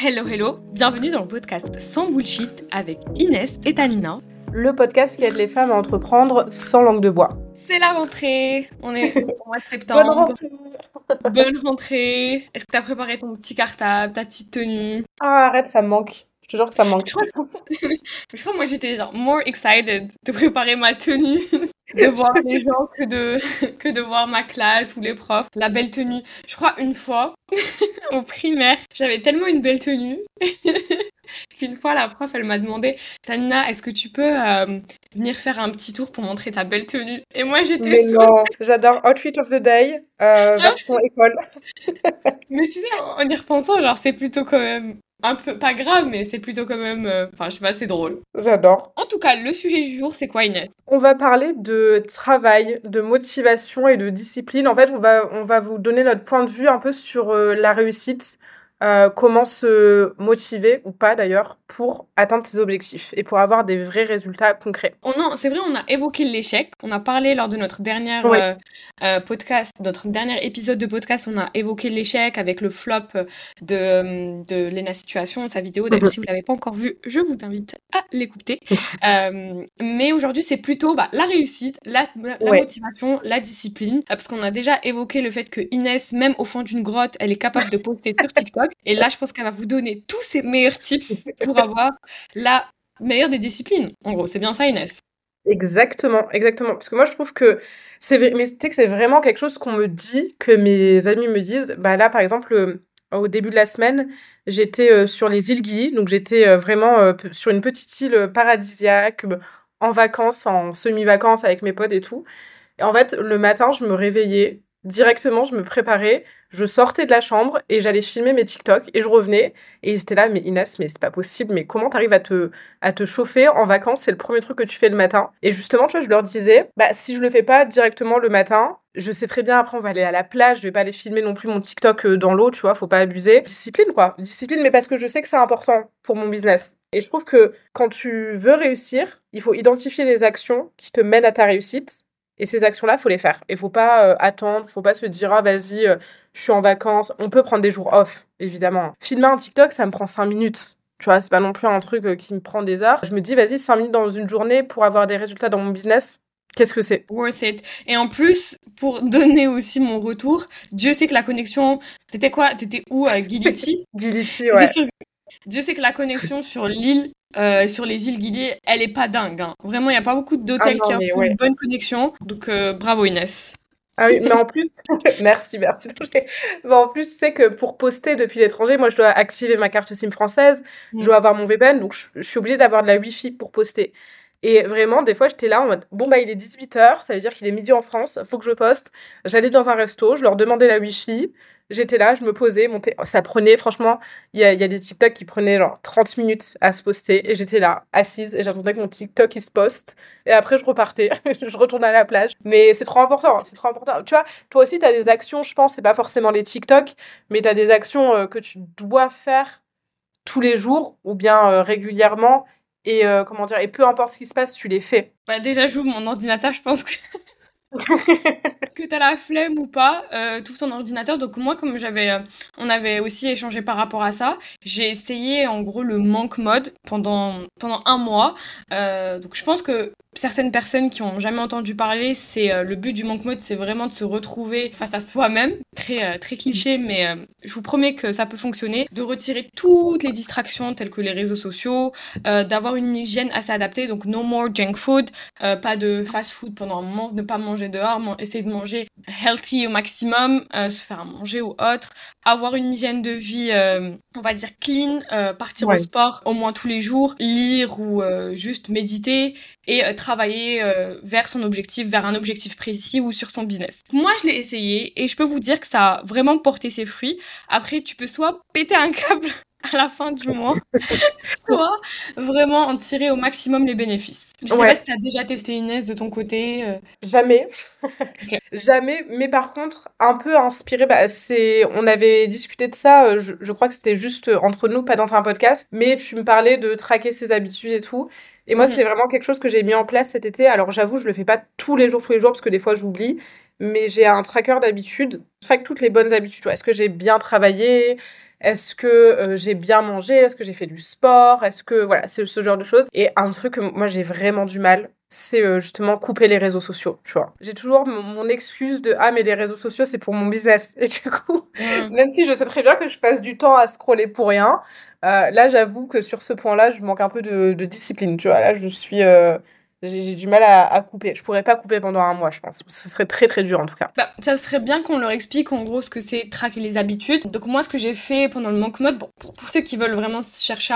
Hello, hello, bienvenue dans le podcast Sans Bullshit avec Inès et Tanina. Le podcast qui aide les femmes à entreprendre sans langue de bois. C'est la rentrée, on est au mois de septembre. Bonne rentrée Bonne rentrée. Est-ce que t'as préparé ton petit cartable, ta petite tenue? Ah, arrête, ça me manque. Je te jure que ça me manque. Je crois, je crois que moi j'étais genre more excited de préparer ma tenue, de voir les gens que de, que de voir ma classe ou les profs. La belle tenue. Je crois une fois, au primaire, j'avais tellement une belle tenue qu'une fois la prof elle m'a demandé Tanina, est-ce que tu peux euh, venir faire un petit tour pour montrer ta belle tenue? Et moi j'étais Mais non, j'adore Outfit of the Day, euh, version école. Mais tu sais, en y repensant, genre c'est plutôt quand même un peu pas grave, mais c'est plutôt quand même. euh, Enfin, je sais pas, c'est drôle. J'adore. En tout cas, le sujet du jour, c'est quoi, Inès? On va parler de travail, de motivation et de discipline. En fait, on va, on va vous donner notre point de vue un peu sur euh, la réussite, euh, comment se motiver ou pas d'ailleurs pour atteindre ses objectifs et pour avoir des vrais résultats concrets. On C'est vrai, on a évoqué l'échec. On a parlé lors de notre dernière Oui. euh, euh, podcast, notre dernier épisode de podcast, on a évoqué l'échec avec le flop de, de Lena Situation, sa vidéo. D'ailleurs, Mhm. si vous l'avez pas encore vue, je vous invite à l'écouter. Mais aujourd'hui, c'est plutôt bah, la réussite, la, la Ouais. motivation, la discipline. Parce qu'on a déjà évoqué le fait que Inès, même au fond d'une grotte, elle est capable de poster sur TikTok. Et là, je pense qu'elle va vous donner tous ses meilleurs tips pour avoir la meilleure des disciplines. En gros, c'est bien ça, Inès. Exactement, exactement. Parce que moi, je trouve que c'est, vraiment quelque chose qu'on me dit, que mes amis me disent. Bah là, par exemple, euh, au début de la semaine, j'étais euh, sur les îles Gili, donc j'étais euh, vraiment sur une petite île paradisiaque, en vacances, en semi-vacances avec mes potes et tout. Et en fait, le matin, je me réveillais directement, je me préparais, je sortais de la chambre et j'allais filmer mes TikTok et je revenais et ils étaient là, mais Inès, mais c'est pas possible, mais comment t'arrives à te à te chauffer en vacances, c'est le premier truc que tu fais le matin. Et justement, tu vois, je leur disais, bah si je le fais pas directement le matin, je sais très bien après on va aller à la plage, je vais pas aller filmer non plus mon TikTok euh, dans l'eau, tu vois, faut pas abuser. Discipline quoi, discipline mais parce que je sais que c'est important pour mon business. Et je trouve que quand tu veux réussir, il faut identifier les actions qui te mènent à ta réussite. Et ces actions-là, faut les faire. Il faut pas euh, attendre, faut pas se dire ah vas-y, euh, je suis en vacances. On peut prendre des jours off, évidemment. Filmer un TikTok, ça me prend 5 minutes. Tu vois, c'est pas non plus un truc euh, qui me prend des heures. Je me dis, vas-y, 5 minutes dans une journée pour avoir des résultats dans mon business, qu'est-ce que c'est? Worth it. Et en plus, pour donner aussi mon retour, Dieu sait que la connexion. T'étais quoi? T'étais où à Giliti? Gility, T'étais ouais. Dieu sait que la connexion sur l'île, euh, sur les îles Gili, elle est pas dingue. hein. Vraiment, il n'y a pas beaucoup d'hôtels Ah qui ouais. une bonne connexion. Donc, euh, bravo Inès. Ah oui, mais en plus, merci, merci. Mais en plus, tu sais que pour poster depuis l'étranger, moi, je dois activer ma carte SIM française, je Mm. dois avoir mon VPN, donc je, je suis obligée d'avoir de la Wi-Fi pour poster. Et vraiment, des fois, j'étais là en mode, bon, bah, il est 18h, ça veut dire qu'il est midi en France, faut que je poste. J'allais dans un resto, je leur demandais la Wi-Fi, j'étais là, je me posais, montais. Ça prenait, franchement, il y a, des TikTok qui prenaient genre 30 minutes à se poster, et j'étais là, assise, et j'attendais que mon TikTok, il se poste. Et après, je repartais, je retournais à la plage. Mais c'est trop important, c'est trop important. Tu vois, toi aussi, tu as des actions, je pense, c'est pas forcément les TikTok, mais tu as des actions euh, que tu dois faire tous les jours ou bien euh, régulièrement. Et euh, comment dire, et peu importe ce qui se passe, tu les fais. Bah, déjà, j'ouvre mon ordinateur, je pense que. Que t'as la flemme ou pas, euh, tout ton ordinateur. Donc moi, comme j'avais, euh, on avait aussi échangé par rapport à ça, j'ai essayé en gros le manque mode pendant pendant un mois. Euh, donc je pense que certaines personnes qui ont jamais entendu parler, c'est le but du manque mode, c'est vraiment de se retrouver face à soi-même. Très très cliché, mais je vous promets que ça peut fonctionner. De retirer toutes les distractions telles que les réseaux sociaux, d'avoir une hygiène assez adaptée. Donc no more junk food, pas de fast food pendant un moment, ne pas manger dehors, man- essayer de manger healthy au maximum, euh, se faire à manger ou autre, avoir une hygiène de vie, euh, on va dire clean, euh, partir au sport au moins tous les jours, lire ou juste méditer et travailler vers son objectif, vers un objectif précis ou sur son business. Moi, je l'ai essayé et je peux vous dire que ça a vraiment porté ses fruits. Après, tu peux soit péter un câble à la fin du mois, soit vraiment en tirer au maximum les bénéfices. Je sais Ouais. pas si tu as déjà testé Inès de ton côté. euh. Jamais. Jamais. Mais par contre, un peu inspiré, bah, c'est, on avait discuté de ça, euh, je, je crois que c'était juste euh, entre nous, pas dans un podcast, mais tu me parlais de traquer ses habitudes et tout. Et moi, Mhm. c'est vraiment quelque chose que j'ai mis en place cet été. Alors, j'avoue, je le fais pas tous les jours, tous les jours, parce que des fois, j'oublie. Mais j'ai un tracker d'habitudes. Je traque toutes les bonnes habitudes. Est-ce que j'ai bien travaillé? Est-ce que j'ai bien mangé? Est-ce que j'ai fait du sport? Est-ce que voilà, c'est ce genre de choses. Et un truc que moi j'ai vraiment du mal, c'est justement couper les réseaux sociaux, tu vois. J'ai toujours mon, excuse de ah mais les réseaux sociaux c'est pour mon business et du coup mmh. même si je sais très bien que je passe du temps à scroller pour rien, là j'avoue que sur ce point-là je manque un peu de, de discipline, tu vois. Là je suis j'ai du mal à, couper. Je pourrais pas couper pendant un mois, je pense. Ce serait très très dur en tout cas. Bah, ça serait bien qu'on leur explique en gros ce que c'est traquer les habitudes. Donc moi, ce que j'ai fait pendant le manque mode, bon, pour, ceux qui veulent vraiment chercher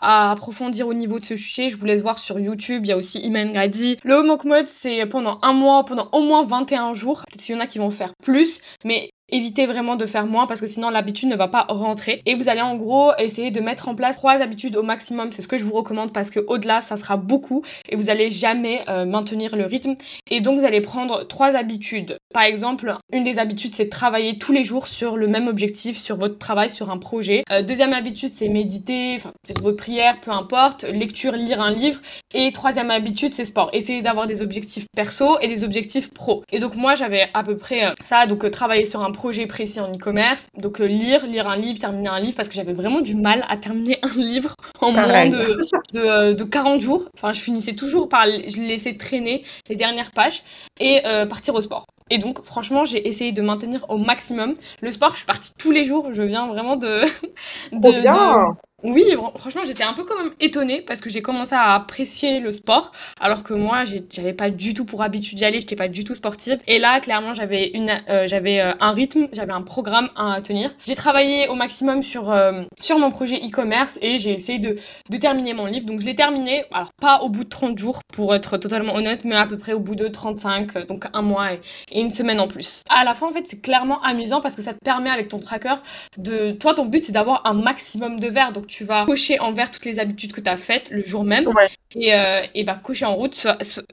à, approfondir au niveau de ce sujet, je vous laisse voir sur YouTube. Il y a aussi Iman Grady. Le manque mode, c'est pendant un mois, pendant au moins 21 jours. Il y en a qui vont faire plus, mais évitez vraiment de faire moins parce que sinon l'habitude ne va pas rentrer. Et vous allez en gros essayer de mettre en place trois habitudes au maximum. C'est ce que je vous recommande parce que au-delà, ça sera beaucoup et vous allez jamais euh, maintenir le rythme. Et donc vous allez prendre trois habitudes. Par exemple, une des habitudes, c'est travailler tous les jours sur le même objectif, sur votre travail, sur un projet. Euh, deuxième habitude, c'est méditer, enfin, faites votre prière, peu importe, lecture, lire un livre. Et troisième habitude, c'est sport. Essayez d'avoir des objectifs perso et des objectifs pro. Et donc moi, j'avais à peu près euh, ça, donc travailler sur un projet projet précis en e-commerce. Donc euh, lire, lire un livre, terminer un livre, parce que j'avais vraiment du mal à terminer un livre en moins de, de, de, 40 jours. Enfin, je finissais toujours par, je laissais traîner les dernières pages et euh, partir au sport. Et donc, franchement, j'ai essayé de maintenir au maximum. Le sport, je suis partie tous les jours. Je viens vraiment de. de, bien. Oui, franchement, j'étais un peu quand même étonnée parce que j'ai commencé à apprécier le sport, alors que moi, j'avais pas du tout pour habitude d'y aller, j'étais pas du tout sportive. Et là, clairement, j'avais euh, euh, un rythme, j'avais un programme à tenir. J'ai travaillé au maximum sur euh, sur mon projet e-commerce et j'ai essayé de, de terminer mon livre. Donc, je l'ai terminé, alors pas au bout de 30 jours pour être totalement honnête, mais à peu près au bout de 35, donc un mois et, et une semaine en plus. À la fin, en fait, c'est clairement amusant parce que ça te permet avec ton tracker de, toi, ton but, c'est d'avoir un maximum de verres. Donc, tu vas cocher en vert toutes les habitudes que tu as faites le jour même. Et, euh, et bah, cocher en rouge,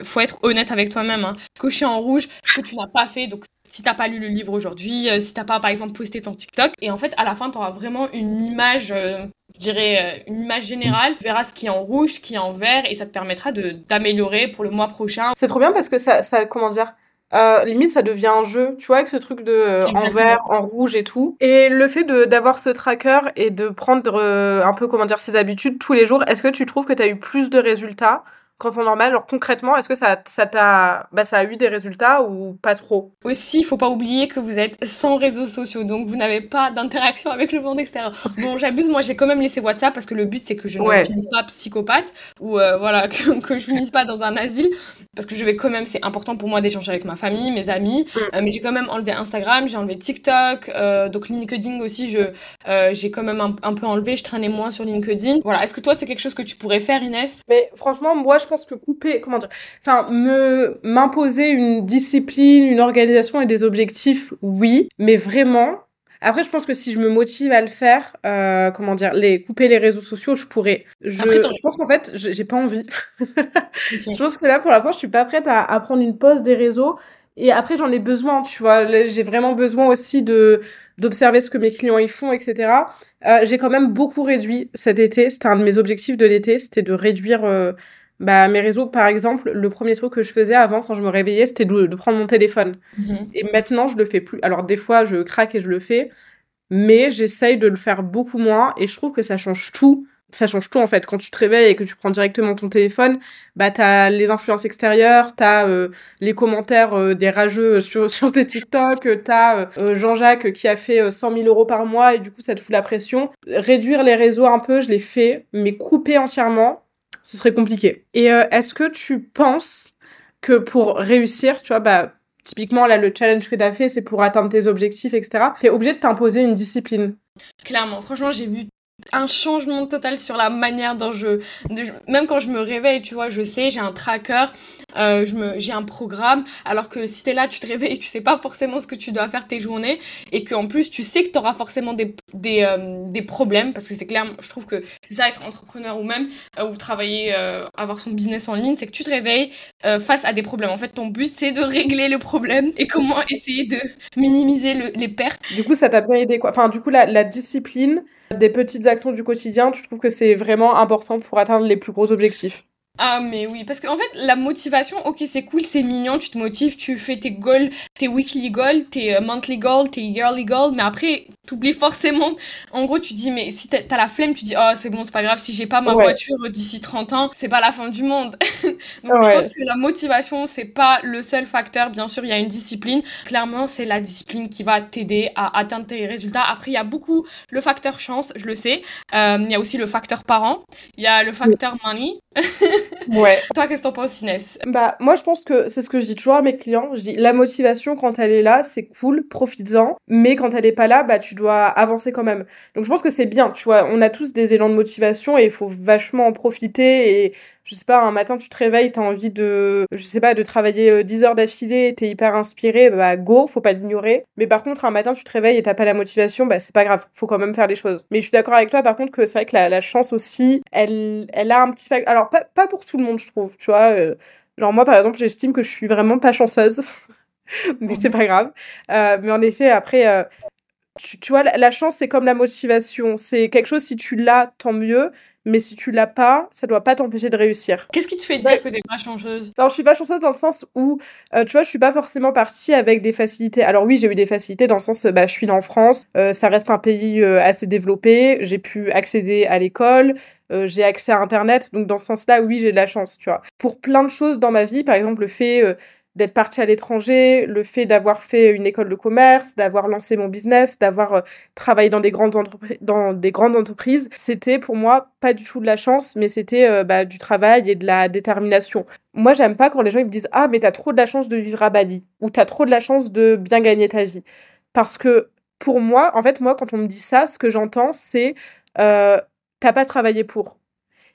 faut être honnête avec toi-même. Hein. Cocher en rouge ce que tu n'as pas fait. Donc, si t'as pas lu le livre aujourd'hui, euh, si t'as pas par exemple posté ton TikTok, et en fait à la fin tu auras vraiment une image, euh, je dirais une image générale, tu verras ce qui est en rouge, ce qui est en vert, et ça te permettra de d'améliorer pour le mois prochain. C'est trop bien parce que ça, ça comment dire, euh, limite ça devient un jeu, tu vois, avec ce truc de euh, en vert, en rouge et tout. Et le fait de d'avoir ce tracker et de prendre euh, un peu comment dire ses habitudes tous les jours, est-ce que tu trouves que tu as eu plus de résultats quand on normal, alors concrètement, est-ce que ça, ça t'a, bah, ça a eu des résultats ou pas trop? Aussi, il faut pas oublier que vous êtes sans réseaux sociaux, donc vous n'avez pas d'interaction avec le monde extérieur. Bon, j'abuse, moi j'ai quand même laissé WhatsApp parce que le but c'est que je ne finisse pas psychopathe ou euh, voilà que, que, je finisse pas dans un asile parce que je vais quand même, c'est important pour moi d'échanger avec ma famille, mes amis, mm. euh, mais j'ai quand même enlevé Instagram, j'ai enlevé TikTok, euh, donc LinkedIn aussi, je j'ai quand même un, un, peu enlevé, je traînais moins sur LinkedIn. Voilà, est-ce que toi c'est quelque chose que tu pourrais faire, Inès? Mais franchement, moi je pense que couper, comment dire, enfin, me, m'imposer une discipline, une organisation et des objectifs, oui, mais vraiment, après, je pense que si je me motive à le faire, euh, comment dire, les couper les réseaux sociaux, je pourrais. Je, je pense qu'en fait, j'ai pas envie. Je pense que là, pour l'instant, je suis pas prête à, à, prendre une pause des réseaux. Et après, j'en ai besoin, tu vois. J'ai vraiment besoin aussi de d'observer ce que mes clients y font, etc. Euh, j'ai quand même beaucoup réduit cet été. C'était un de mes objectifs de l'été, c'était de réduire euh, bah, mes réseaux, par exemple, le premier truc que je faisais avant, quand je me réveillais, c'était de, prendre mon téléphone. Mhm. Et maintenant, je le fais plus. Alors, des fois, je craque et je le fais, mais j'essaye de le faire beaucoup moins et je trouve que ça change tout. Ça change tout en fait. Quand tu te réveilles et que tu prends directement ton téléphone, bah t'as les influences extérieures, t'as euh, les commentaires euh, des rageux sur, sur tes TikTok, t'as euh, Jean-Jacques qui a fait 100 000 euros par mois et du coup ça te fout la pression. Réduire les réseaux un peu, je l'ai fait, mais couper entièrement, ce serait compliqué. Et euh, est-ce que tu penses que pour réussir, tu vois, bah, typiquement, là, le challenge que tu as fait, c'est pour atteindre tes objectifs, etc., tu es obligé de t'imposer une discipline? Clairement, franchement, j'ai vu un changement total sur la manière dont je, même quand je me réveille tu vois je sais j'ai un tracker euh, je me j'ai un programme. Alors que si t'es là tu te réveilles tu sais pas forcément ce que tu dois faire tes journées. Et qu'en plus tu sais que t'auras forcément des des, euh, des problèmes. Parce que c'est clair je trouve que c'est ça être entrepreneur ou même euh, ou travailler avoir son business en ligne c'est que tu te réveilles face à des problèmes. En fait ton but c'est de régler le problème et comment essayer de minimiser les pertes. Du coup ça t'a bien aidé quoi. Enfin du coup la, la discipline des petites actions du quotidien, tu trouves que c'est vraiment important pour atteindre les plus gros objectifs? Ah, mais oui, parce qu'en fait, la motivation, ok, c'est cool, c'est mignon, tu te motives, tu fais tes goals, tes weekly goals, tes euh, monthly goals, tes yearly goals, mais après, t'oublies forcément. En gros, tu dis, mais si t'as la flemme, tu dis, oh, c'est bon, c'est pas grave, si j'ai pas ma voiture d'ici 30 ans, c'est pas la fin du monde. Donc, je pense que la motivation, c'est pas le seul facteur. Bien sûr, il y a une discipline. Clairement, c'est la discipline qui va t'aider à atteindre tes résultats. Après, il y a beaucoup le facteur chance, je le sais. Euh, il y a aussi le facteur parent. Il y a le facteur money. Ouais. Toi, qu'est-ce que t'en penses, Inès? Bah, moi, je pense que c'est ce que je dis toujours à mes clients. Je dis, la motivation, quand elle est là, c'est cool, profites-en. Mais quand elle est pas là, bah, tu dois avancer quand même. Donc, je pense que c'est bien, tu vois. On a tous des élans de motivation et il faut vachement en profiter et je sais pas, un matin tu te réveilles, t'as envie de, je sais pas, de travailler 10 euh, heures d'affilée, t'es hyper inspiré, bah go, faut pas l'ignorer. Mais par contre, un matin tu te réveilles et t'as pas la motivation, bah c'est pas grave, faut quand même faire les choses. Mais je suis d'accord avec toi par contre que c'est vrai que la, chance aussi, elle, elle a un petit facteur. Alors pas, pas pour tout le monde, je trouve, tu vois. Euh, genre moi par exemple, j'estime que je suis vraiment pas chanceuse. mais c'est pas grave. Euh, mais en effet, après, tu, vois, la chance, c'est comme la motivation. C'est quelque chose, si tu l'as, tant mieux mais si tu l'as pas, ça doit pas t'empêcher de réussir. Qu'est-ce qui te fait dire que t'es pas chanceuse? Alors, je suis pas chanceuse dans le sens où, euh, tu vois, je suis pas forcément partie avec des facilités. Alors oui, j'ai eu des facilités dans le sens, bah, je suis en France, euh, ça reste un pays euh, assez développé, j'ai pu accéder à l'école, j'ai accès à Internet, donc dans ce sens-là, oui, j'ai de la chance, tu vois. Pour plein de choses dans ma vie, par exemple, le fait d'être partie à l'étranger, le fait d'avoir fait une école de commerce, d'avoir lancé mon business, d'avoir euh, travaillé dans des grandes, dans des grandes entreprises, c'était pour moi pas du tout de la chance, mais c'était euh, bah, du travail et de la détermination. Moi, j'aime pas quand les gens ils me disent Ah, mais t'as trop de la chance de vivre à Bali, ou t'as trop de la chance de bien gagner ta vie. Parce que pour moi, en fait, moi, quand on me dit ça, ce que j'entends, c'est euh, T'as pas travaillé pour.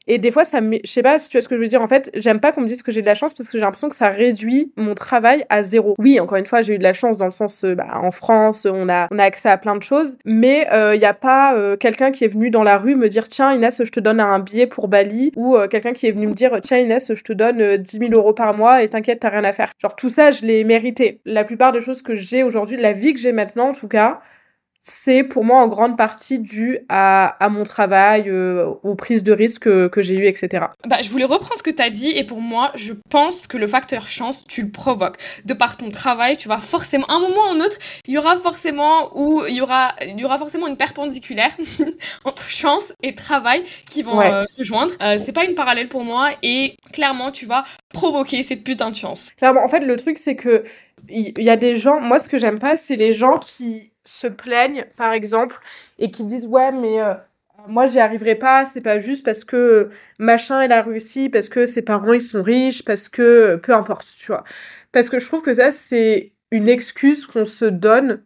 Et des fois, ça me... je sais pas si tu vois ce que je veux dire. En fait, j'aime pas qu'on me dise que j'ai de la chance parce que j'ai l'impression que ça réduit mon travail à zéro. Oui, encore une fois, j'ai eu de la chance dans le sens, euh, bah, en France, on a, on a accès à plein de choses, mais il euh, n'y a pas euh, quelqu'un qui est venu dans la rue me dire tiens Inès, je te donne un billet pour Bali ou quelqu'un qui est venu me dire tiens Inès, je te donne 10 000 euros par mois et t'inquiète, t'as rien à faire. Genre tout ça, je l'ai mérité. La plupart des choses que j'ai aujourd'hui, la vie que j'ai maintenant en tout cas, c'est pour moi en grande partie dû à, mon travail, euh, aux prises de risques que, j'ai eues, etc. Bah, je voulais reprendre ce que tu as dit et pour moi, je pense que le facteur chance, tu le provoques. De par ton travail, tu vas forcément, un moment ou un autre, il y aura forcément, ou il y aura, il y aura forcément une perpendiculaire entre chance et travail qui vont euh, se joindre. Euh, c'est pas une parallèle pour moi et clairement, tu vas provoquer cette putain de chance. Clairement, en fait, le truc, c'est que il y a des gens, moi, ce que j'aime pas, c'est les gens qui se plaignent, par exemple, et qui disent ouais, mais euh, moi j'y arriverai pas, c'est pas juste parce que machin il a réussi, parce que ses parents ils sont riches, parce que peu importe, tu vois. Parce que je trouve que ça c'est une excuse qu'on se donne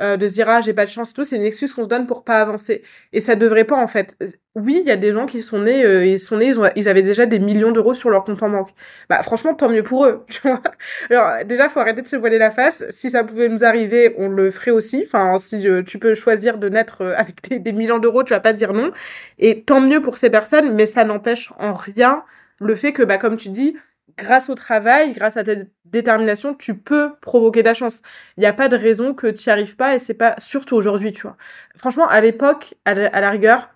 euh, de se dire ah j'ai pas de chance tout, c'est une excuse qu'on se donne pour pas avancer. Et ça devrait pas en fait. Oui, il y a des gens qui sont nés, euh, ils sont nés, ils, avaient déjà des millions d'euros sur leur compte en banque. Bah franchement, tant mieux pour eux. Tu vois Alors déjà, faut arrêter de se voiler la face. Si ça pouvait nous arriver, on le ferait aussi. Enfin, si euh, tu peux choisir de naître avec des, des millions d'euros, tu vas pas dire non. Et tant mieux pour ces personnes, mais ça n'empêche en rien le fait que, bah comme tu dis, grâce au travail, grâce à ta détermination, tu peux provoquer la chance. Il n'y a pas de raison que tu n'y arrives pas et c'est pas, surtout aujourd'hui, tu vois. Franchement, à l'époque, à, la rigueur,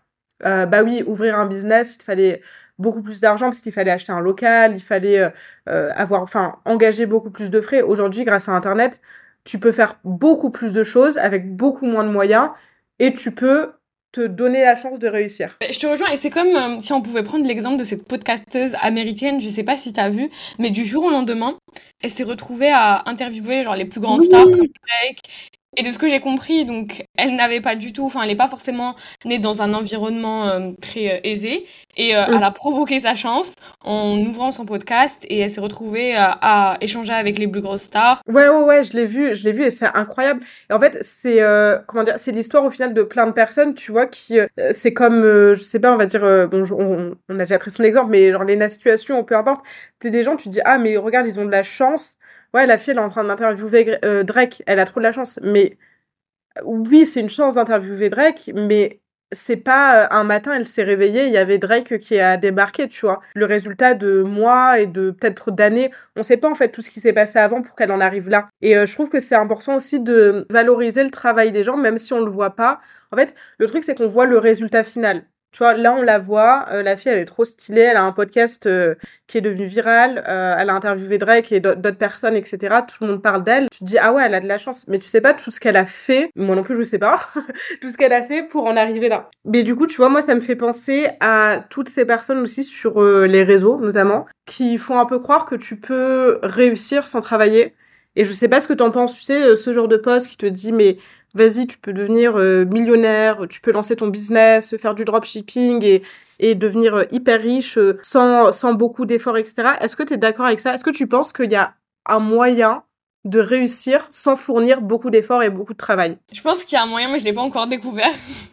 euh, bah oui, ouvrir un business, il fallait beaucoup plus d'argent parce qu'il fallait acheter un local, il fallait euh, euh, avoir, enfin, engager beaucoup plus de frais. Aujourd'hui, grâce à Internet, tu peux faire beaucoup plus de choses avec beaucoup moins de moyens et tu peux te donner la chance de réussir. Je te rejoins et c'est comme euh, si on pouvait prendre l'exemple de cette podcasteuse américaine, je sais pas si tu as vu, mais du jour au lendemain, elle s'est retrouvée à interviewer genre les plus grandes stars comme Drake et de ce que j'ai compris, donc, elle n'avait pas du tout, enfin, elle n'est pas forcément née dans un environnement euh, très euh, aisé. Et euh, mm. elle a provoqué sa chance en ouvrant son podcast et elle s'est retrouvée à échanger avec les plus grosses stars. Ouais, ouais, ouais, je l'ai vu, je l'ai vu et c'est incroyable. Et en fait, c'est, comment dire, c'est l'histoire au final de plein de personnes, tu vois, qui, c'est comme, je sais pas, on va dire, bon, on, on, a déjà pris son exemple, mais genre les situations, peu importe, t'es des gens, tu te dis, ah, mais regarde, ils ont de la chance ouais, la fille, est en train d'interviewer euh, Drake, elle a trop de la chance. Mais oui, c'est une chance d'interviewer Drake, mais c'est pas euh, un matin, elle s'est réveillée, il y avait Drake qui a débarqué, tu vois. Le résultat de mois et de peut-être d'années, on sait pas en fait tout ce qui s'est passé avant pour qu'elle en arrive là. Et euh, je trouve que c'est important aussi de valoriser le travail des gens, même si on le voit pas. En fait, le truc c'est qu'on voit le résultat final. Tu vois, là, on la voit, euh, la fille, elle est trop stylée, elle a un podcast euh, qui est devenu viral, euh, elle a interviewé Drake et d'autres personnes, etc. Tout le monde parle d'elle. Tu te dis, ah ouais, elle a de la chance. Mais tu sais pas tout ce qu'elle a fait, moi non plus, je sais pas, tout ce qu'elle a fait pour en arriver là. Mais du coup, tu vois, moi, ça me fait penser à toutes ces personnes aussi sur les réseaux, notamment, qui font un peu croire que tu peux réussir sans travailler. Et je sais pas ce que t'en penses, tu sais, ce genre de poste qui te dit, mais vas-y, tu peux devenir euh, millionnaire, tu peux lancer ton business, faire du dropshipping et, et devenir euh, hyper riche euh, sans, sans beaucoup d'efforts, etc. Est-ce que tu es d'accord avec ça? Est-ce que tu penses qu'il y a un moyen de réussir sans fournir beaucoup d'efforts et beaucoup de travail? Je pense qu'il y a un moyen, mais je l'ai pas encore découvert.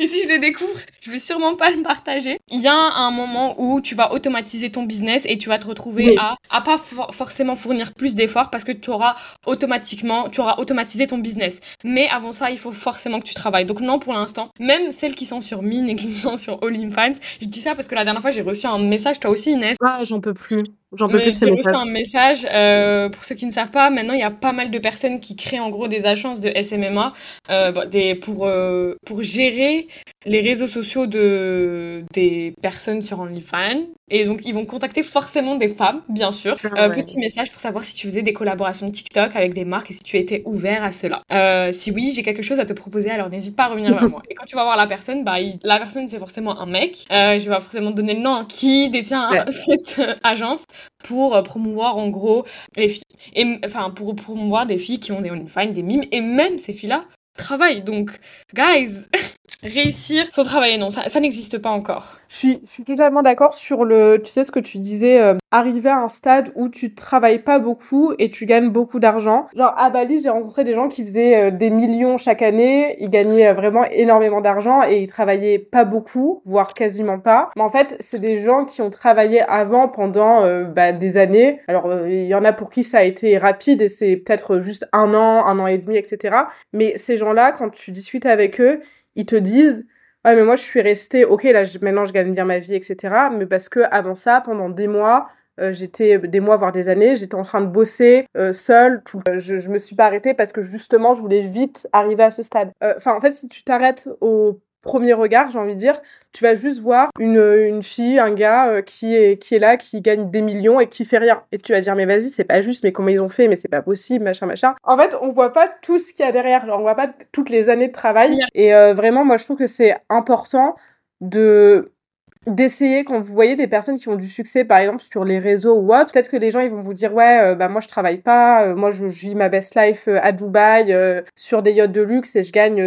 Et si je le découvre, je vais sûrement pas le partager. Il y a un moment où tu vas automatiser ton business et tu vas te retrouver à, à pas forcément fournir plus d'efforts parce que tu auras automatiquement, tu auras automatisé ton business. Mais avant ça, il faut forcément que tu travailles. Donc non, pour l'instant, même celles qui sont sur Mine et qui sont sur All in Finance, je dis ça parce que la dernière fois, j'ai reçu un message, toi aussi Inès. Ah, j'en peux plus. J'en peux plus J'ai reçu un message. Euh, pour ceux qui ne savent pas, maintenant il y a pas mal de personnes qui créent en gros des agences de SMMA euh, des, pour, euh, pour gérer les réseaux sociaux de, des personnes sur OnlyFans. Et donc, ils vont contacter forcément des femmes, bien sûr. Ah euh, petit message pour savoir si tu faisais des collaborations TikTok avec des marques et si tu étais ouvert à cela. Euh, si oui, j'ai quelque chose à te proposer, alors n'hésite pas à revenir vers moi. Et quand tu vas voir la personne, bah, la personne, c'est forcément un mec. Euh, je vais forcément donner le nom qui détient cette agence pour promouvoir en gros les filles. Et enfin, pour promouvoir des filles qui ont des OnlyFans, des mimes. Et même ces filles-là travaillent. Donc, guys, réussir sans travailler, non, ça, n'existe pas encore. Je suis, je suis totalement d'accord sur le, tu sais ce que tu disais, euh, arriver à un stade où tu travailles pas beaucoup et tu gagnes beaucoup d'argent. Genre à Bali, j'ai rencontré des gens qui faisaient euh, des millions chaque année, ils gagnaient euh, vraiment énormément d'argent et ils travaillaient pas beaucoup, voire quasiment pas. Mais en fait, c'est des gens qui ont travaillé avant pendant bah, des années. Alors il y en a pour qui ça a été rapide et c'est peut-être juste un an, un an et demi, etc. Mais ces gens-là, quand tu discutes avec eux, ils te disent ouais mais moi je suis restée ok là maintenant je gagne bien ma vie etc mais parce que avant ça pendant des mois euh, j'étais des mois voire des années j'étais en train de bosser euh, seule je, je me suis pas arrêtée parce que justement je voulais vite arriver à ce stade. Euh, enfin en fait si tu t'arrêtes au premier regard, j'ai envie de dire, tu vas juste voir une, une fille, un gars euh, qui, est, qui est là, qui gagne des millions et qui fait rien. Et tu vas dire, mais vas-y, c'est pas juste, mais comment ils ont fait, mais c'est pas possible, machin, machin. En fait, on voit pas tout ce qu'il y a derrière, on voit pas toutes les années de travail. Et euh, vraiment, moi, je trouve que c'est important de d'essayer quand vous voyez des personnes qui ont du succès par exemple sur les réseaux ou autre peut-être que les gens ils vont vous dire ouais euh, bah moi je travaille pas moi je, je, vis ma best life à Dubaï sur des yachts de luxe et je gagne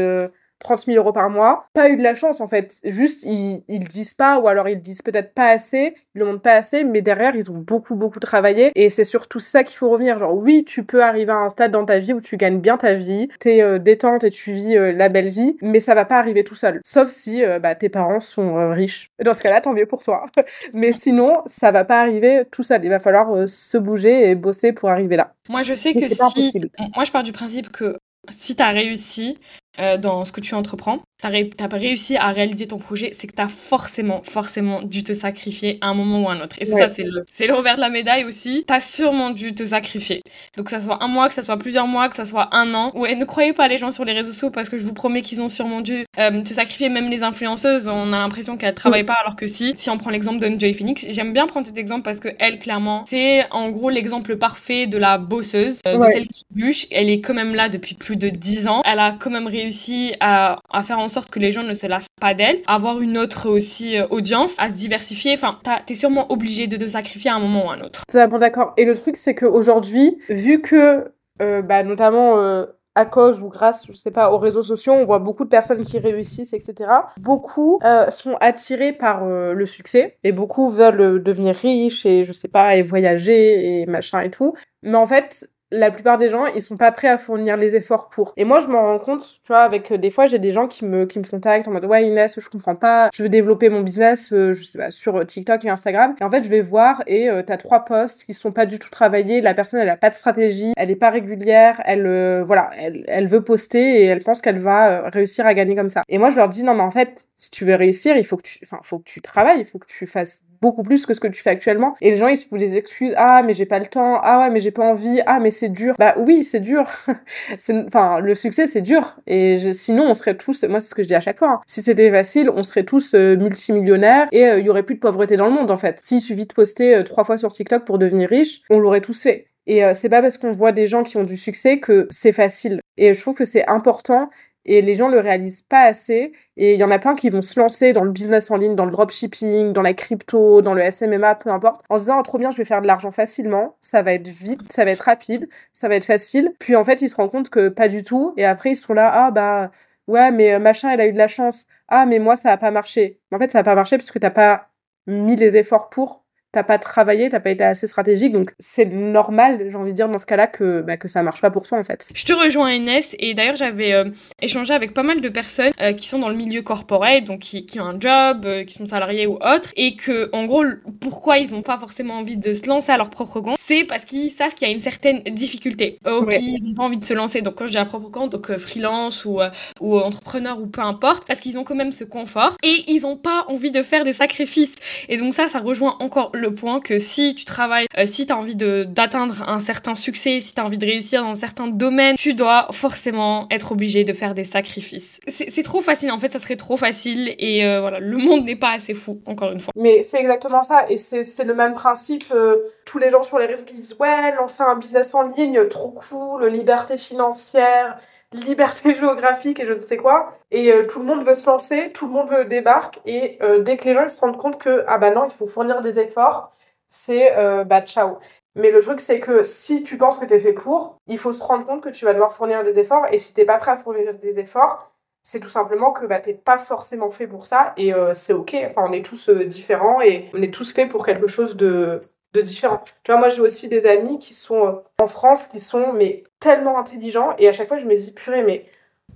30 000 euros par mois. Pas eu de la chance en fait. Juste ils, ils disent pas ou alors ils disent peut-être pas assez, ils le montrent pas assez, mais derrière ils ont beaucoup beaucoup travaillé et c'est surtout ça qu'il faut revenir. Genre oui tu peux arriver à un stade dans ta vie où tu gagnes bien ta vie, t'es euh, détente et tu vis euh, la belle vie, mais ça va pas arriver tout seul. Sauf si euh, bah, tes parents sont euh, riches. Dans ce cas-là tant mieux pour toi. mais sinon ça va pas arriver tout seul. Il va falloir se bouger et bosser pour arriver là. Moi je sais que si... Moi je pars du principe que si tu as réussi dans ce que tu entreprends, tu as, réussi à réaliser ton projet, c'est que tu as forcément, forcément dû te sacrifier à un moment ou à un autre. Et ça, c'est le, c'est le revers de la médaille aussi. Tu as sûrement dû te sacrifier. Donc, que ça soit un mois, que ça soit plusieurs mois, que ça soit un an. Ouais, ne croyez pas les gens sur les réseaux sociaux parce que je vous promets qu'ils ont sûrement dû euh, te sacrifier. Même les influenceuses, on a l'impression qu'elles travaillent pas alors que si. Si on prend l'exemple de Joy Phoenix, j'aime bien prendre cet exemple parce que elle, clairement, c'est en gros l'exemple parfait de la bosseuse, euh, de celle qui bûche. Elle est quand même là depuis plus de 10 ans. Elle a quand même réussi à, à faire en sorte que les gens ne se lassent pas d'elle, avoir une autre aussi euh, audience, à se diversifier. Enfin, t'es sûrement obligé de te sacrifier à un moment ou à un autre. Totalement d'accord. Et le truc, c'est qu'aujourd'hui, vu que, euh, bah, notamment euh, à cause ou grâce, je sais pas, aux réseaux sociaux, on voit beaucoup de personnes qui réussissent, etc. Beaucoup sont attirés par le succès et beaucoup veulent devenir riches et je sais pas, et voyager et machin et tout. Mais en fait, la plupart des gens, ils sont pas prêts à fournir les efforts pour. Et moi, je m'en rends compte, tu vois, avec euh, des fois, j'ai des gens qui me, qui me contactent en mode, ouais, Inès, je comprends pas, je veux développer mon business, euh, je sais pas, sur euh, TikTok et Instagram. Et en fait, je vais voir et t'as trois posts qui sont pas du tout travaillés. La personne, elle a pas de stratégie, elle est pas régulière, elle, voilà, elle, elle veut poster et elle pense qu'elle va réussir à gagner comme ça. Et moi, je leur dis, non, mais en fait, si tu veux réussir, il faut que tu, enfin, faut que tu travailles, il faut que tu fasses beaucoup plus que ce que tu fais actuellement. Et les gens, ils se font des excuses. Ah, mais j'ai pas le temps. Ah ouais, mais j'ai pas envie. Ah, mais c'est dur. Bah oui, c'est dur. enfin, le succès, c'est dur. Et sinon, on serait tous, moi, c'est ce que je dis à chaque fois. Hein. Si c'était facile, on serait tous euh, multimillionnaires et euh, il y aurait plus de pauvreté dans le monde, en fait. S'il suffit de poster euh, trois fois sur TikTok pour devenir riche, on l'aurait tous fait. Et c'est pas parce qu'on voit des gens qui ont du succès que c'est facile. Et je trouve que c'est important et les gens le réalisent pas assez. Et il y en a plein qui vont se lancer dans le business en ligne, dans le dropshipping, dans la crypto, dans le SMMA, peu importe, en se disant oh, trop bien, je vais faire de l'argent facilement, ça va être vite, ça va être rapide, ça va être facile. Puis en fait, ils se rendent compte que pas du tout. Et après, ils sont là, ah bah ouais, mais euh, machin, elle a eu de la chance. Ah, mais moi, ça a pas marché. En fait, ça a pas marché parce que t'as pas mis les efforts pour t'as pas travaillé, t'as pas été assez stratégique, donc c'est normal, j'ai envie de dire, dans ce cas-là, que, bah, que ça marche pas pour toi, en fait. Je te rejoins, Inès, et d'ailleurs, j'avais euh, échangé avec pas mal de personnes euh, qui sont dans le milieu corporate, donc qui, qui ont un job, euh, qui sont salariés ou autres, et que, en gros, pourquoi ils ont pas forcément envie de se lancer à leur propre compte, c'est parce qu'ils savent qu'il y a une certaine difficulté, ou qu'ils n'ont pas envie de se lancer. Donc, quand je dis à propre compte, donc freelance ou, ou entrepreneur ou peu importe, parce qu'ils ont quand même ce confort, et ils ont pas envie de faire des sacrifices. Et donc ça, ça rejoint encore le point que si tu travailles, euh, si tu as envie d'atteindre un certain succès, si tu as envie de réussir dans un certain domaine, tu dois forcément être obligé de faire des sacrifices. C'est trop facile, en fait, ça serait trop facile et euh, voilà, le monde n'est pas assez fou, encore une fois. Mais c'est exactement ça et c'est le même principe. Euh, tous les gens sur les réseaux qui disent ouais, lancer un business en ligne, trop cool, liberté financière, liberté géographique et je ne sais quoi. Et euh, tout le monde veut se lancer, tout le monde veut débarquer. Et euh, dès que les gens se rendent compte que, ah bah non, il faut fournir des efforts, c'est euh, bah ciao. Mais le truc, c'est que si tu penses que tu es fait pour, il faut se rendre compte que tu vas devoir fournir des efforts. Et si t'es pas prêt à fournir des efforts, c'est tout simplement que bah, t'es pas forcément fait pour ça. Et c'est ok. Enfin, on est tous différents et on est tous faits pour quelque chose de, de différents. Tu vois, moi j'ai aussi des amis qui sont euh, en France, qui sont mais tellement intelligents et à chaque fois je me dis purée mais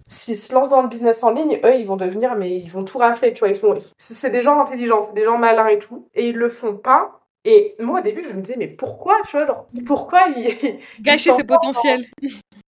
s'ils se lancent dans le business en ligne, eux ils vont devenir mais ils vont tout rafler, tu vois, ils sont c'est des gens intelligents, c'est des gens malins et tout et ils le font pas. Et moi au début je me disais mais pourquoi, tu vois, genre, pourquoi ils gâcher ce potentiel.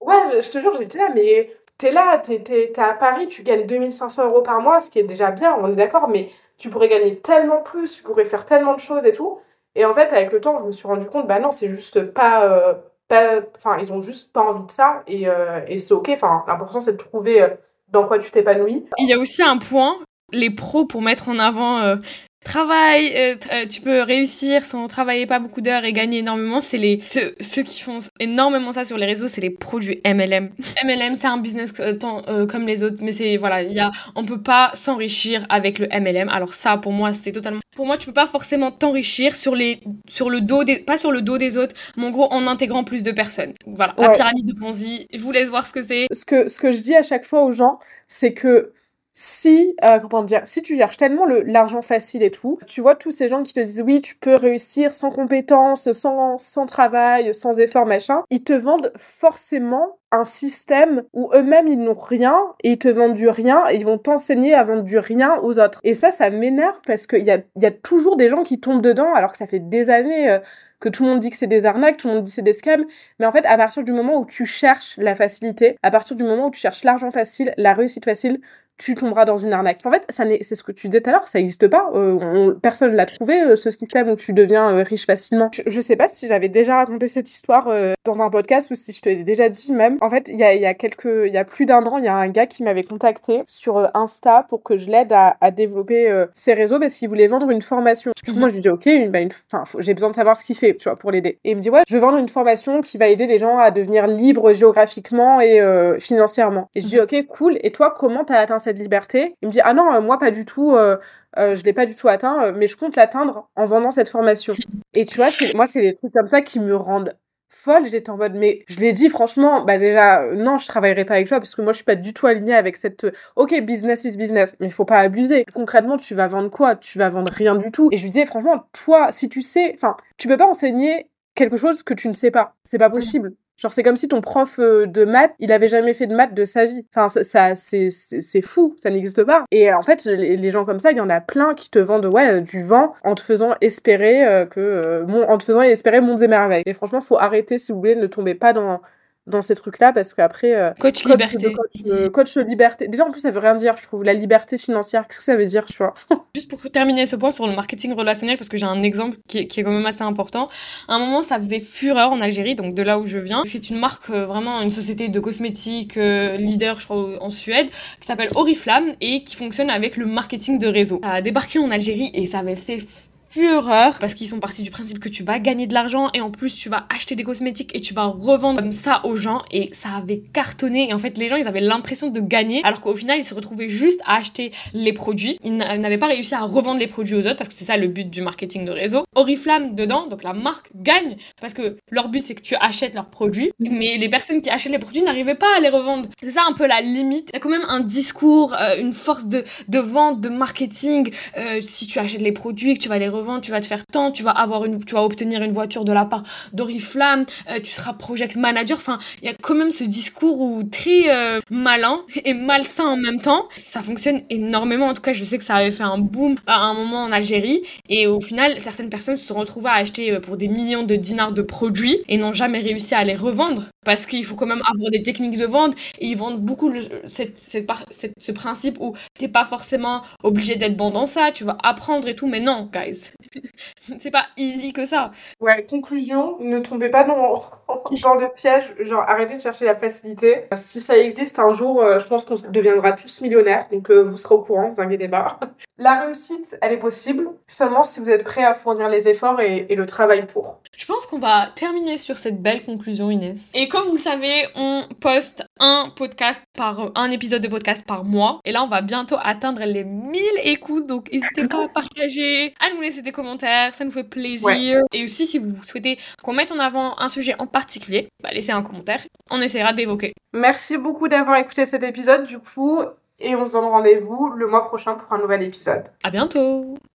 Ouais, je, te jure, j'étais là mais t'es là, t'es, t'es, à Paris, tu gagnes 2500 euros par mois, ce qui est déjà bien, on est d'accord, mais tu pourrais gagner tellement plus, tu pourrais faire tellement de choses et tout. Et en fait, avec le temps, je me suis rendu compte, bah non, c'est juste pas. Euh, pas enfin, ils ont juste pas envie de ça et, euh, et c'est ok. Enfin, l'important, c'est de trouver euh, dans quoi tu t'épanouis. Il y a aussi un point, les pros, pour mettre en avant travail, euh, euh, tu peux réussir sans travailler pas beaucoup d'heures et gagner énormément. C'est les ceux, ceux, qui font énormément ça sur les réseaux, c'est les produits MLM. MLM, c'est un business euh, comme les autres, mais c'est voilà, il y a, on peut pas s'enrichir avec le MLM. Alors ça, pour moi, c'est totalement. Pour moi, tu peux pas forcément t'enrichir sur les, sur le dos des, pas sur le dos des autres, mais en gros en intégrant plus de personnes. Voilà, la pyramide de Ponzi. Je vous laisse voir ce que c'est. Ce que, ce que je dis à chaque fois aux gens, c'est que si, euh, comment dire, si tu cherches tellement l'argent facile et tout, tu vois tous ces gens qui te disent oui, tu peux réussir sans compétences, sans, sans travail, sans effort, machin, ils te vendent forcément un système où eux-mêmes ils n'ont rien et ils te vendent du rien et ils vont t'enseigner à vendre du rien aux autres. Et ça, ça m'énerve parce qu'il y a, y a toujours des gens qui tombent dedans alors que ça fait des années. Euh, que tout le monde dit que c'est des arnaques, tout le monde dit que c'est des scams, mais en fait, à partir du moment où tu cherches la facilité, à partir du moment où tu cherches l'argent facile, la réussite facile, tu tomberas dans une arnaque. En fait, c'est ce que tu disais tout à l'heure, ça n'existe pas. Euh, personne l'a trouvé, euh, ce système où tu deviens euh, riche facilement. Je, sais pas si j'avais déjà raconté cette histoire dans un podcast ou si je te l'ai déjà dit même. En fait, il y a, y a, quelques, y a plus d'un an, il y a un gars qui m'avait contacté sur Insta pour que je l'aide à, à, développer ses réseaux parce qu'il voulait vendre une formation. Du coup, moi, je lui dis, ok, bah, j'ai besoin de savoir ce qu'il fait, tu vois, pour l'aider. Et il me dit, ouais, je veux vendre une formation qui va aider les gens à devenir libres géographiquement et financièrement. Et je dis, ok, cool. Et toi, comment t'as atteint cette liberté. Il me dit ah non, euh, moi pas du tout. Euh, euh, je l'ai pas du tout atteint, mais je compte l'atteindre en vendant cette formation. Et tu vois, moi, c'est des trucs comme ça qui me rendent folle. J'étais en mode, mais je l'ai dit franchement, bah déjà, non, je travaillerai pas avec toi parce que moi, je suis pas du tout alignée avec cette. Ok, business is business, mais il faut pas abuser. Concrètement, tu vas vendre quoi? Tu vas vendre rien du tout. Et je lui disais, franchement, toi, si tu sais, enfin, tu peux pas enseigner quelque chose que tu ne sais pas. C'est pas possible. Genre, c'est comme si ton prof euh, de maths, il avait jamais fait de maths de sa vie. Enfin, ça, c'est fou, ça n'existe pas. Et en fait, les, gens comme ça, il y en a plein qui te vendent ouais, du vent en te faisant espérer euh, que, euh, en te faisant espérer mondes et merveilles. Et franchement, faut arrêter, si vous voulez, ne tombez pas dans dans ces trucs-là parce qu'après. Euh, coach, liberté. Euh, coach, liberté. Déjà, en plus, ça veut rien dire, je trouve. La liberté financière, qu'est-ce que ça veut dire, tu vois? Juste pour terminer ce point sur le marketing relationnel, parce que j'ai un exemple qui est, qui est, quand même assez important. À un moment, ça faisait fureur en Algérie, donc de là où je viens. C'est une marque, euh, vraiment une société de cosmétiques leader, je crois, en Suède, qui s'appelle Oriflamme et qui fonctionne avec le marketing de réseau. Ça a débarqué en Algérie et ça avait fait fureur parce qu'ils sont partis du principe que tu vas gagner de l'argent et en plus tu vas acheter des cosmétiques et tu vas revendre comme ça aux gens et ça avait cartonné et en fait les gens ils avaient l'impression de gagner alors qu'au final ils se retrouvaient juste à acheter les produits. Ils n'avaient pas réussi à revendre les produits aux autres parce que c'est ça le but du marketing de réseau. Oriflamme dedans donc la marque gagne parce que leur but c'est que tu achètes leurs produits mais les personnes qui achètent les produits n'arrivaient pas à les revendre. C'est ça un peu la limite. Il y a quand même un discours euh, une force de, de vente de marketing euh, si tu achètes les produits et que tu vas les revendre tu vas te faire tant, tu vas avoir une, tu vas obtenir une voiture de la part d'Oriflamme, euh, tu seras project manager. Enfin, il y a quand même ce discours où très euh, malin et malsain en même temps. Ça fonctionne énormément. En tout cas, je sais que ça avait fait un boom à un moment en Algérie. Et au final, certaines personnes se sont retrouvées à acheter euh, pour des millions de dinars de produits et n'ont jamais réussi à les revendre parce qu'il faut quand même avoir des techniques de vente et ils vendent beaucoup ce principe où t'es pas forcément obligé d'être bon dans ça, tu vas apprendre et tout, mais non, guys, c'est pas easy que ça. Ouais, conclusion, ne tombez pas dans, dans le piège, genre arrêtez de chercher la facilité. Si ça existe un jour, euh, je pense qu'on deviendra tous millionnaires, donc euh, vous serez au courant, vous inquiétez pas. La réussite, elle est possible, seulement si vous êtes prêt à fournir les efforts et, et le travail pour. Je pense qu'on va terminer sur cette belle conclusion, Inès. Et comme vous le savez, on poste un podcast par un épisode de podcast par mois. Et là, on va bientôt atteindre les 1000 écoutes. Donc, n'hésitez pas à partager, à nous laisser des commentaires. Ça nous fait plaisir. Et aussi, si vous souhaitez qu'on mette en avant un sujet en particulier, bah, laissez un commentaire. On essaiera d'évoquer. Merci beaucoup d'avoir écouté cet épisode, du coup. Et on se donne rendez-vous le mois prochain pour un nouvel épisode. À bientôt!